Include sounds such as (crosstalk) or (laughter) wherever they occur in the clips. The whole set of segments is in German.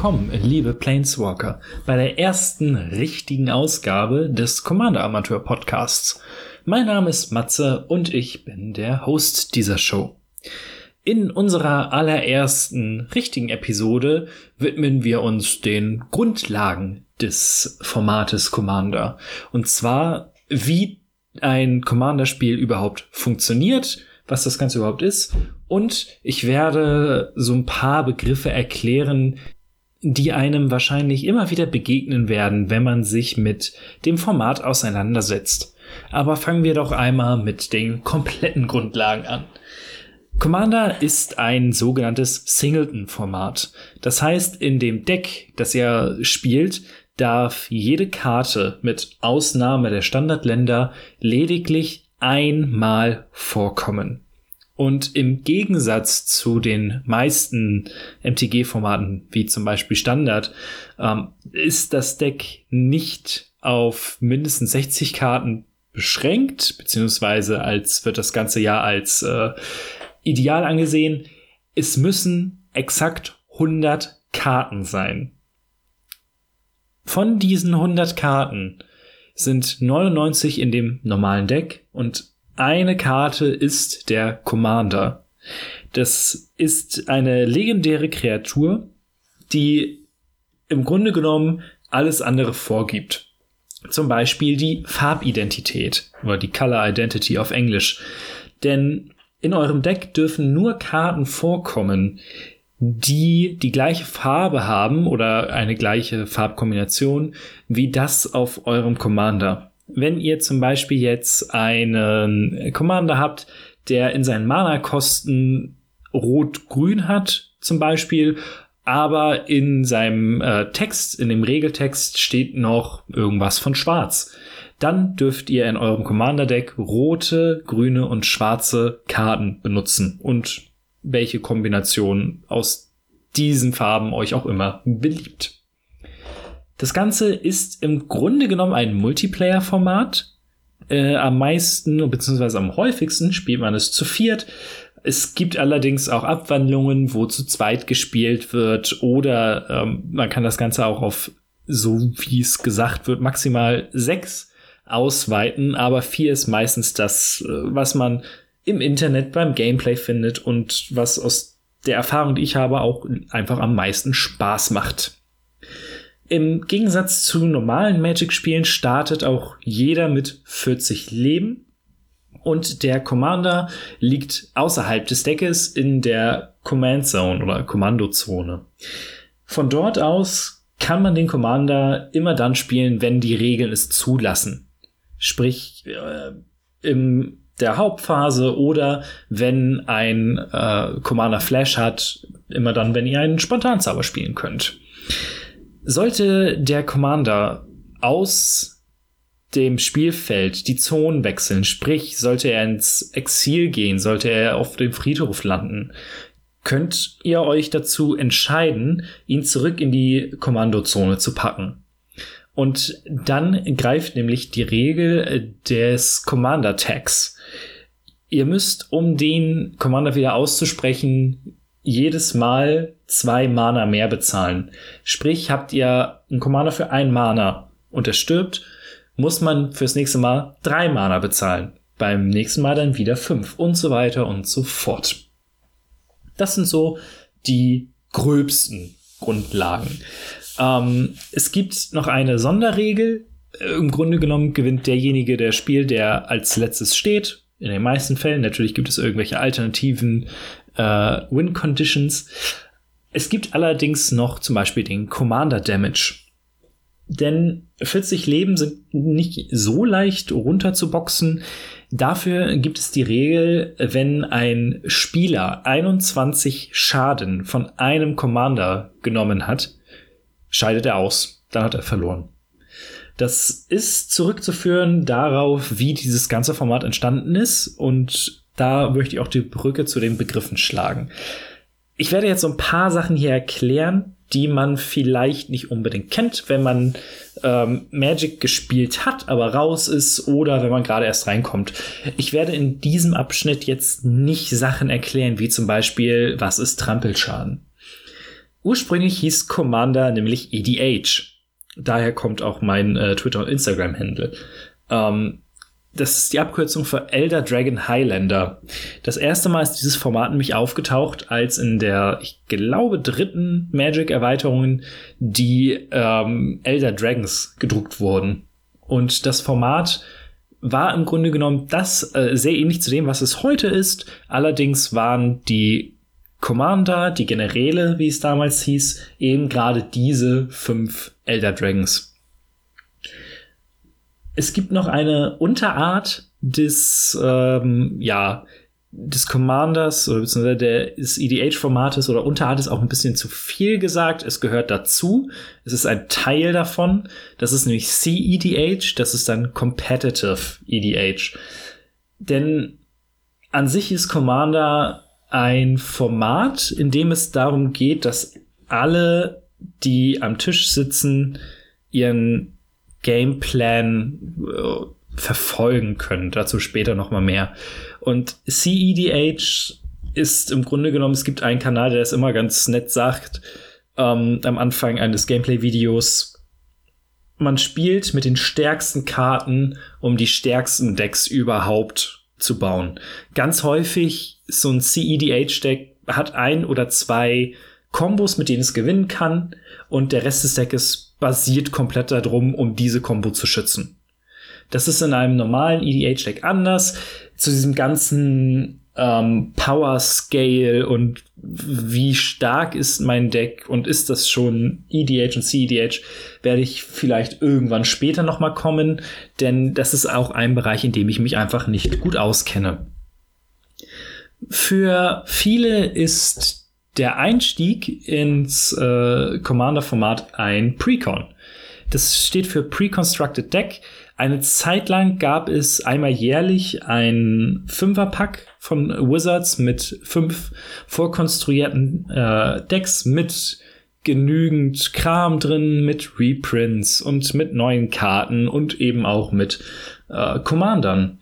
Willkommen, liebe Planeswalker, bei der ersten richtigen Ausgabe des Commander Amateur Podcasts. Mein Name ist Matze und ich bin der Host dieser Show. In unserer allerersten richtigen Episode widmen wir uns den Grundlagen des Formates Commander. Und zwar, wie ein Commander-Spiel überhaupt funktioniert, was das Ganze überhaupt ist. Und ich werde so ein paar Begriffe erklären, die einem wahrscheinlich immer wieder begegnen werden, wenn man sich mit dem Format auseinandersetzt. Aber fangen wir doch einmal mit den kompletten Grundlagen an. Commander ist ein sogenanntes Singleton-Format. Das heißt, in dem Deck, das ihr spielt, darf jede Karte mit Ausnahme der Standardländer lediglich einmal vorkommen. Und im Gegensatz zu den meisten MTG-Formaten, wie zum Beispiel Standard, ähm, ist das Deck nicht auf mindestens 60 Karten beschränkt, beziehungsweise als wird das ganze Jahr als äh, ideal angesehen. Es müssen exakt 100 Karten sein. Von diesen 100 Karten sind 99 in dem normalen Deck und eine Karte ist der Commander. Das ist eine legendäre Kreatur, die im Grunde genommen alles andere vorgibt. Zum Beispiel die Farbidentität oder die Color Identity auf Englisch. Denn in eurem Deck dürfen nur Karten vorkommen, die die gleiche Farbe haben oder eine gleiche Farbkombination wie das auf eurem Commander wenn ihr zum Beispiel jetzt einen Commander habt, der in seinen Mana-Kosten rot-grün hat, zum Beispiel, aber in seinem äh, Text, in dem Regeltext steht noch irgendwas von schwarz. Dann dürft ihr in eurem Commander-Deck rote, grüne und schwarze Karten benutzen und welche Kombination aus diesen Farben euch auch immer beliebt. Das Ganze ist im Grunde genommen ein Multiplayer-Format. Äh, am meisten beziehungsweise am häufigsten spielt man es zu viert. Es gibt allerdings auch Abwandlungen, wo zu zweit gespielt wird oder ähm, man kann das Ganze auch auf, so wie es gesagt wird, maximal sechs ausweiten, aber vier ist meistens das, äh, was man im Internet beim Gameplay findet und was aus der Erfahrung, die ich habe, auch einfach am meisten Spaß macht. Im Gegensatz zu normalen Magic-Spielen startet auch jeder mit 40 Leben und der Commander liegt außerhalb des Deckes in der Command Zone oder Kommandozone. Von dort aus kann man den Commander immer dann spielen, wenn die Regeln es zulassen. Sprich, äh, in der Hauptphase oder wenn ein äh, Commander Flash hat, immer dann, wenn ihr einen Spontanzauber spielen könnt. Sollte der Commander aus dem Spielfeld die Zonen wechseln, sprich, sollte er ins Exil gehen, sollte er auf dem Friedhof landen, könnt ihr euch dazu entscheiden, ihn zurück in die Kommandozone zu packen. Und dann greift nämlich die Regel des Commander Tags. Ihr müsst, um den Commander wieder auszusprechen, jedes Mal zwei Mana mehr bezahlen. Sprich, habt ihr einen Commander für ein Mana und er stirbt, muss man fürs nächste Mal drei Mana bezahlen. Beim nächsten Mal dann wieder fünf und so weiter und so fort. Das sind so die gröbsten Grundlagen. Ähm, es gibt noch eine Sonderregel. Im Grunde genommen gewinnt derjenige, der spielt, der als letztes steht. In den meisten Fällen. Natürlich gibt es irgendwelche alternativen äh, Win Conditions. Es gibt allerdings noch zum Beispiel den Commander Damage. Denn 40 Leben sind nicht so leicht runterzuboxen. Dafür gibt es die Regel, wenn ein Spieler 21 Schaden von einem Commander genommen hat, scheidet er aus. Dann hat er verloren. Das ist zurückzuführen darauf, wie dieses ganze Format entstanden ist und da möchte ich auch die Brücke zu den Begriffen schlagen. Ich werde jetzt so ein paar Sachen hier erklären, die man vielleicht nicht unbedingt kennt, wenn man ähm, Magic gespielt hat, aber raus ist oder wenn man gerade erst reinkommt. Ich werde in diesem Abschnitt jetzt nicht Sachen erklären, wie zum Beispiel, was ist Trampelschaden. Ursprünglich hieß Commander nämlich EDH. Daher kommt auch mein äh, Twitter- und Instagram-Handle. Ähm, das ist die Abkürzung für Elder Dragon Highlander. Das erste Mal ist dieses Format nämlich aufgetaucht, als in der, ich glaube, dritten Magic-Erweiterung die ähm, Elder Dragons gedruckt wurden. Und das Format war im Grunde genommen das äh, sehr ähnlich zu dem, was es heute ist. Allerdings waren die Commander, die Generäle, wie es damals hieß, eben gerade diese fünf Elder Dragons. Es gibt noch eine Unterart des, ähm, ja, des Commanders oder beziehungsweise des EDH-Formates oder Unterart ist auch ein bisschen zu viel gesagt. Es gehört dazu. Es ist ein Teil davon. Das ist nämlich CEDH. Das ist dann Competitive EDH. Denn an sich ist Commander ein Format, in dem es darum geht, dass alle, die am Tisch sitzen, ihren Gameplan äh, verfolgen können. Dazu später noch mal mehr. Und CEDH ist im Grunde genommen, es gibt einen Kanal, der es immer ganz nett sagt, ähm, am Anfang eines Gameplay-Videos, man spielt mit den stärksten Karten, um die stärksten Decks überhaupt zu bauen. Ganz häufig so ein CEDH-Deck hat ein oder zwei Kombos, mit denen es gewinnen kann, und der Rest des Decks basiert komplett darum, um diese Combo zu schützen. Das ist in einem normalen EDH-Deck anders. Zu diesem ganzen ähm, Power Scale und wie stark ist mein Deck und ist das schon EDH und CEDH, werde ich vielleicht irgendwann später noch mal kommen, denn das ist auch ein Bereich, in dem ich mich einfach nicht gut auskenne. Für viele ist der Einstieg ins äh, Commander-Format ein Precon. Das steht für Pre-Constructed Deck. Eine Zeit lang gab es einmal jährlich ein Fünferpack von Wizards mit fünf vorkonstruierten äh, Decks mit genügend Kram drin, mit Reprints und mit neuen Karten und eben auch mit äh, Commandern.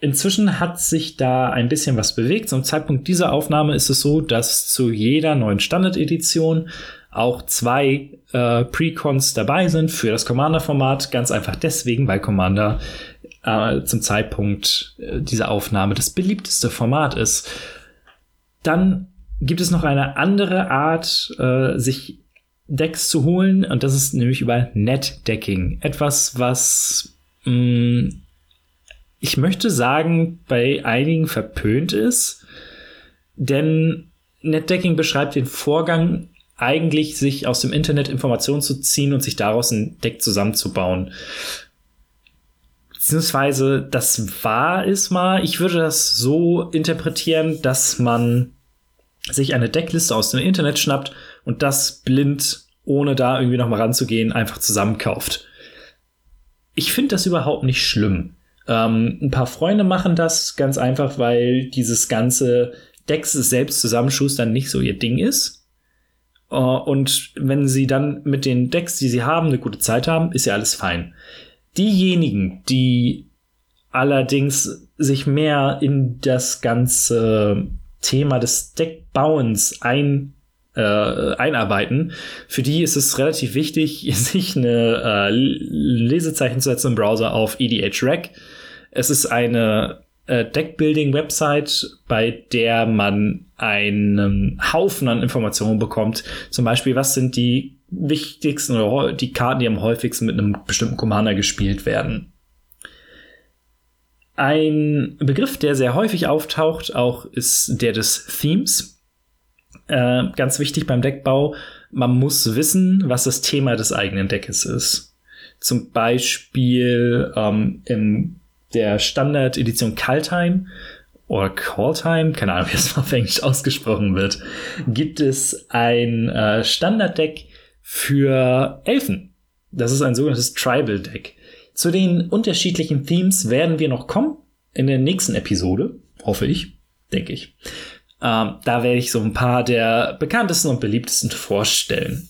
Inzwischen hat sich da ein bisschen was bewegt. Zum Zeitpunkt dieser Aufnahme ist es so, dass zu jeder neuen Standard-Edition auch zwei äh, Precons dabei sind für das Commander-Format. Ganz einfach deswegen, weil Commander äh, zum Zeitpunkt äh, dieser Aufnahme das beliebteste Format ist. Dann gibt es noch eine andere Art, äh, sich Decks zu holen, und das ist nämlich über Net-Decking. Etwas, was mh, mm, ich möchte sagen, bei einigen verpönt ist, denn Netdecking beschreibt den Vorgang, eigentlich sich aus dem Internet Informationen zu ziehen und sich daraus ein Deck zusammenzubauen. Beziehungsweise, das war es mal. Ich würde das so interpretieren, dass man sich eine Deckliste aus dem Internet schnappt und das blind, ohne da irgendwie noch mal ranzugehen, einfach zusammenkauft. Ich finde das überhaupt nicht schlimm. Ähm, ein paar Freunde machen das ganz einfach, weil dieses ganze Decks selbst zusammenschustern nicht so ihr Ding ist. Uh, und wenn sie dann mit den Decks, die sie haben, eine gute Zeit haben, ist ja alles fein. Diejenigen, die allerdings sich mehr in das ganze Thema des Deckbauens ein, äh, einarbeiten, für die ist es relativ wichtig, (laughs) sich eine äh, Lesezeichen zu setzen im Browser auf EDH Rec es ist eine äh, Deckbuilding-Website, bei der man einen Haufen an Informationen bekommt. Zum Beispiel, was sind die wichtigsten oder die Karten, die am häufigsten mit einem bestimmten Commander gespielt werden. Ein Begriff, der sehr häufig auftaucht, auch ist der des Themes. Äh, ganz wichtig beim Deckbau, man muss wissen, was das Thema des eigenen Deckes ist. Zum Beispiel ähm, im der Standard-Edition Kaltheim oder Calltime, keine Ahnung, wie es auf Englisch ausgesprochen wird, gibt es ein äh, Standarddeck für Elfen. Das ist ein sogenanntes Tribal Deck. Zu den unterschiedlichen Themes werden wir noch kommen in der nächsten Episode, hoffe ich, denke ich. Ähm, da werde ich so ein paar der bekanntesten und beliebtesten vorstellen.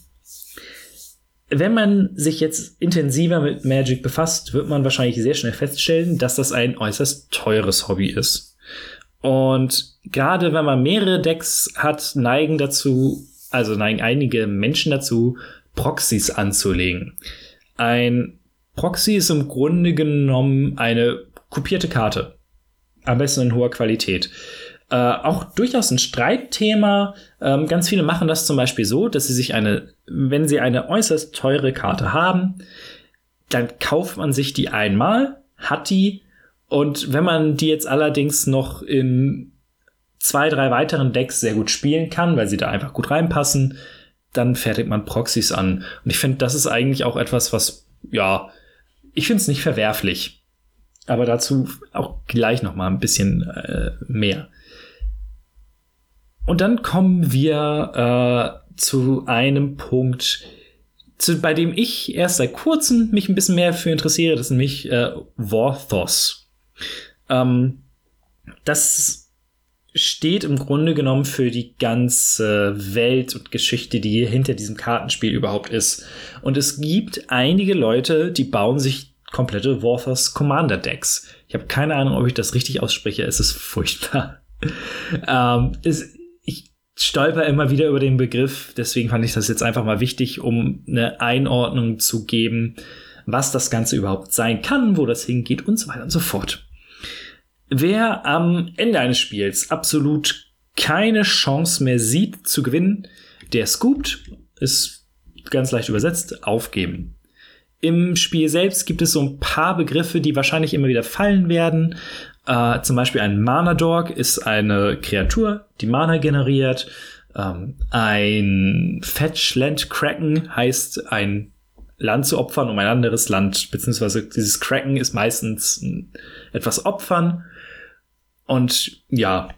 Wenn man sich jetzt intensiver mit Magic befasst, wird man wahrscheinlich sehr schnell feststellen, dass das ein äußerst teures Hobby ist. Und gerade wenn man mehrere Decks hat, neigen dazu, also neigen einige Menschen dazu, Proxys anzulegen. Ein Proxy ist im Grunde genommen eine kopierte Karte. Am besten in hoher Qualität. Äh, auch durchaus ein Streitthema. Ähm, ganz viele machen das zum Beispiel so, dass sie sich eine, wenn sie eine äußerst teure Karte haben, dann kauft man sich die einmal, hat die und wenn man die jetzt allerdings noch in zwei, drei weiteren Decks sehr gut spielen kann, weil sie da einfach gut reinpassen, dann fertigt man Proxys an. Und ich finde, das ist eigentlich auch etwas, was, ja, ich finde es nicht verwerflich. Aber dazu auch gleich noch mal ein bisschen äh, mehr. Und dann kommen wir äh, zu einem Punkt, zu, bei dem ich erst seit kurzem mich ein bisschen mehr für interessiere, das ist nämlich äh, Vorthos. Ähm, das steht im Grunde genommen für die ganze Welt und Geschichte, die hinter diesem Kartenspiel überhaupt ist. Und es gibt einige Leute, die bauen sich komplette Warthos Commander Decks. Ich habe keine Ahnung, ob ich das richtig ausspreche. Es ist furchtbar. (laughs) ähm, es, stolper immer wieder über den Begriff, deswegen fand ich das jetzt einfach mal wichtig, um eine Einordnung zu geben, was das Ganze überhaupt sein kann, wo das hingeht und so weiter und so fort. Wer am Ende eines Spiels absolut keine Chance mehr sieht zu gewinnen, der scoopt, ist ganz leicht übersetzt, aufgeben. Im Spiel selbst gibt es so ein paar Begriffe, die wahrscheinlich immer wieder fallen werden. Äh, zum Beispiel ein Mana Dog ist eine Kreatur, die Mana generiert. Ähm, ein Fetch Land Kraken heißt ein Land zu opfern, um ein anderes Land, beziehungsweise dieses Kraken ist meistens etwas opfern. Und ja,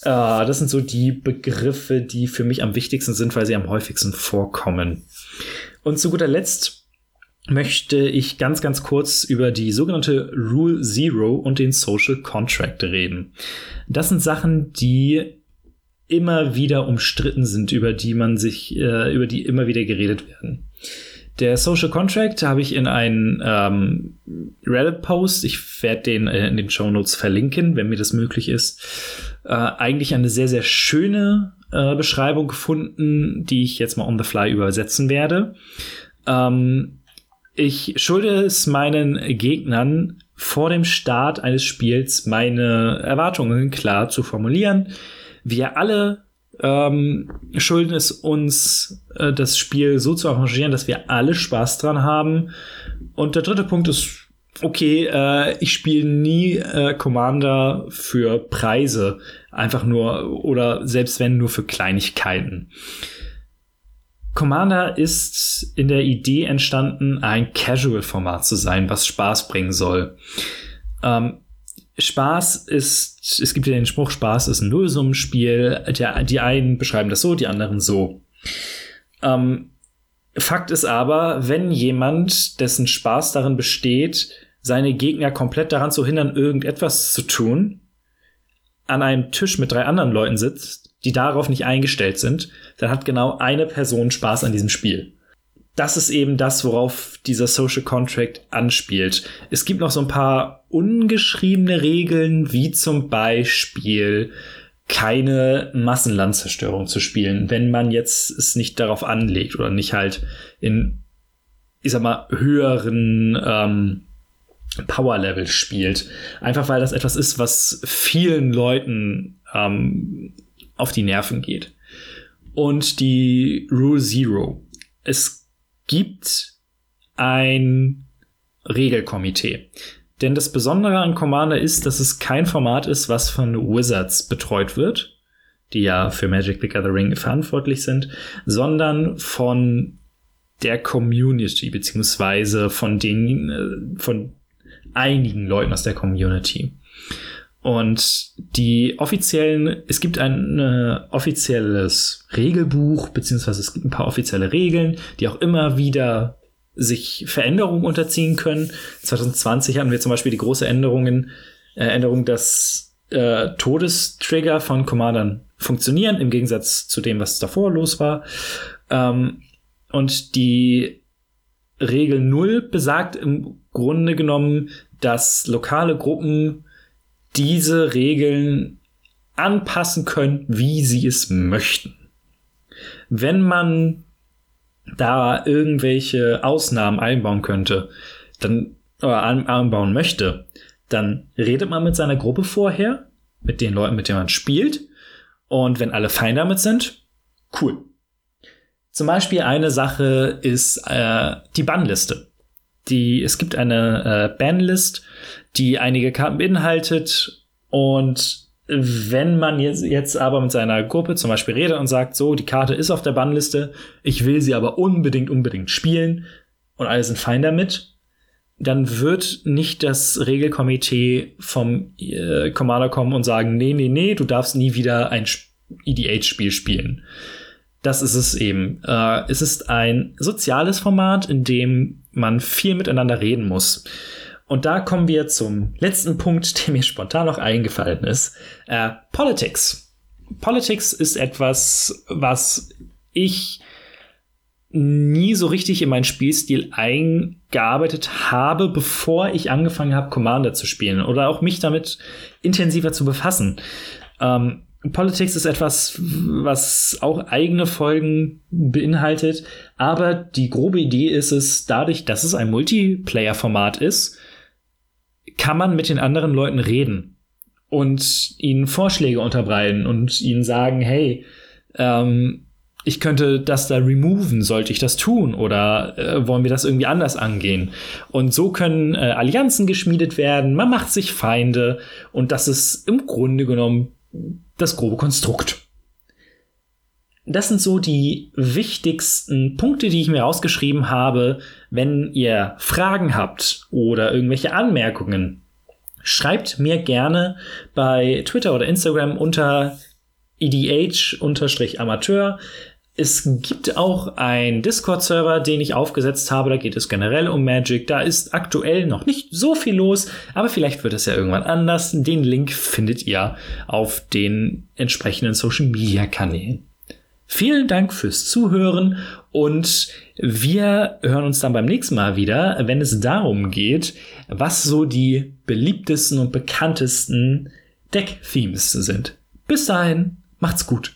äh, das sind so die Begriffe, die für mich am wichtigsten sind, weil sie am häufigsten vorkommen. Und zu guter Letzt möchte ich ganz, ganz kurz über die sogenannte Rule Zero und den Social Contract reden. Das sind Sachen, die immer wieder umstritten sind, über die man sich, äh, über die immer wieder geredet werden. Der Social Contract habe ich in einen ähm, Reddit-Post, ich werde den äh, in den Show Notes verlinken, wenn mir das möglich ist, äh, eigentlich eine sehr, sehr schöne äh, Beschreibung gefunden, die ich jetzt mal on the fly übersetzen werde. Ähm, ich schulde es meinen Gegnern vor dem Start eines Spiels meine Erwartungen klar zu formulieren. Wir alle ähm, schulden es uns, äh, das Spiel so zu arrangieren, dass wir alle Spaß dran haben. Und der dritte Punkt ist, okay, äh, ich spiele nie äh, Commander für Preise, einfach nur oder selbst wenn nur für Kleinigkeiten. Commander ist in der Idee entstanden, ein Casual-Format zu sein, was Spaß bringen soll. Ähm, Spaß ist, es gibt ja den Spruch, Spaß ist ein Nullsummenspiel. Der, die einen beschreiben das so, die anderen so. Ähm, Fakt ist aber, wenn jemand, dessen Spaß darin besteht, seine Gegner komplett daran zu hindern, irgendetwas zu tun, an einem Tisch mit drei anderen Leuten sitzt, die darauf nicht eingestellt sind, dann hat genau eine Person Spaß an diesem Spiel. Das ist eben das, worauf dieser Social Contract anspielt. Es gibt noch so ein paar ungeschriebene Regeln, wie zum Beispiel keine Massenlandzerstörung zu spielen, wenn man jetzt es nicht darauf anlegt oder nicht halt in, ich sag mal, höheren ähm, Power Level spielt. Einfach weil das etwas ist, was vielen Leuten ähm, auf die Nerven geht. Und die Rule Zero. Es gibt ein Regelkomitee. Denn das Besondere an Commander ist, dass es kein Format ist, was von Wizards betreut wird, die ja für Magic the Gathering verantwortlich sind, sondern von der Community, beziehungsweise von den, äh, von einigen Leuten aus der Community. Und die offiziellen, es gibt ein äh, offizielles Regelbuch, beziehungsweise es gibt ein paar offizielle Regeln, die auch immer wieder sich Veränderungen unterziehen können. 2020 hatten wir zum Beispiel die große Änderungen, äh, Änderung, dass äh, Todestrigger von Commandern funktionieren, im Gegensatz zu dem, was davor los war. Ähm, und die Regel 0 besagt im Grunde genommen, dass lokale Gruppen diese Regeln anpassen können, wie sie es möchten. Wenn man da irgendwelche Ausnahmen einbauen könnte, dann oder einbauen möchte, dann redet man mit seiner Gruppe vorher, mit den Leuten, mit denen man spielt. Und wenn alle fein damit sind, cool. Zum Beispiel eine Sache ist äh, die Bannliste. Die, es gibt eine äh, Banlist, die einige Karten beinhaltet und wenn man jetzt, jetzt aber mit seiner Gruppe zum Beispiel redet und sagt, so, die Karte ist auf der Bannliste, ich will sie aber unbedingt, unbedingt spielen und alle sind fein damit, dann wird nicht das Regelkomitee vom äh, Commander kommen und sagen, nee, nee, nee, du darfst nie wieder ein EDH-Spiel spielen. Das ist es eben. Äh, es ist ein soziales Format, in dem man viel miteinander reden muss. Und da kommen wir zum letzten Punkt, der mir spontan noch eingefallen ist. Äh, Politics. Politics ist etwas, was ich nie so richtig in meinen Spielstil eingearbeitet habe, bevor ich angefangen habe, Commander zu spielen oder auch mich damit intensiver zu befassen. Ähm, Politics ist etwas, was auch eigene Folgen beinhaltet, aber die grobe Idee ist es, dadurch, dass es ein Multiplayer-Format ist, kann man mit den anderen Leuten reden und ihnen Vorschläge unterbreiten und ihnen sagen, hey, ähm, ich könnte das da removen, sollte ich das tun oder äh, wollen wir das irgendwie anders angehen? Und so können äh, Allianzen geschmiedet werden, man macht sich Feinde und das ist im Grunde genommen das grobe Konstrukt. Das sind so die wichtigsten Punkte, die ich mir rausgeschrieben habe. Wenn ihr Fragen habt oder irgendwelche Anmerkungen, schreibt mir gerne bei Twitter oder Instagram unter edh-amateur. Es gibt auch einen Discord-Server, den ich aufgesetzt habe. Da geht es generell um Magic. Da ist aktuell noch nicht so viel los, aber vielleicht wird es ja irgendwann anders. Den Link findet ihr auf den entsprechenden Social-Media-Kanälen. Vielen Dank fürs Zuhören und wir hören uns dann beim nächsten Mal wieder, wenn es darum geht, was so die beliebtesten und bekanntesten Deck-Themes sind. Bis dahin, macht's gut.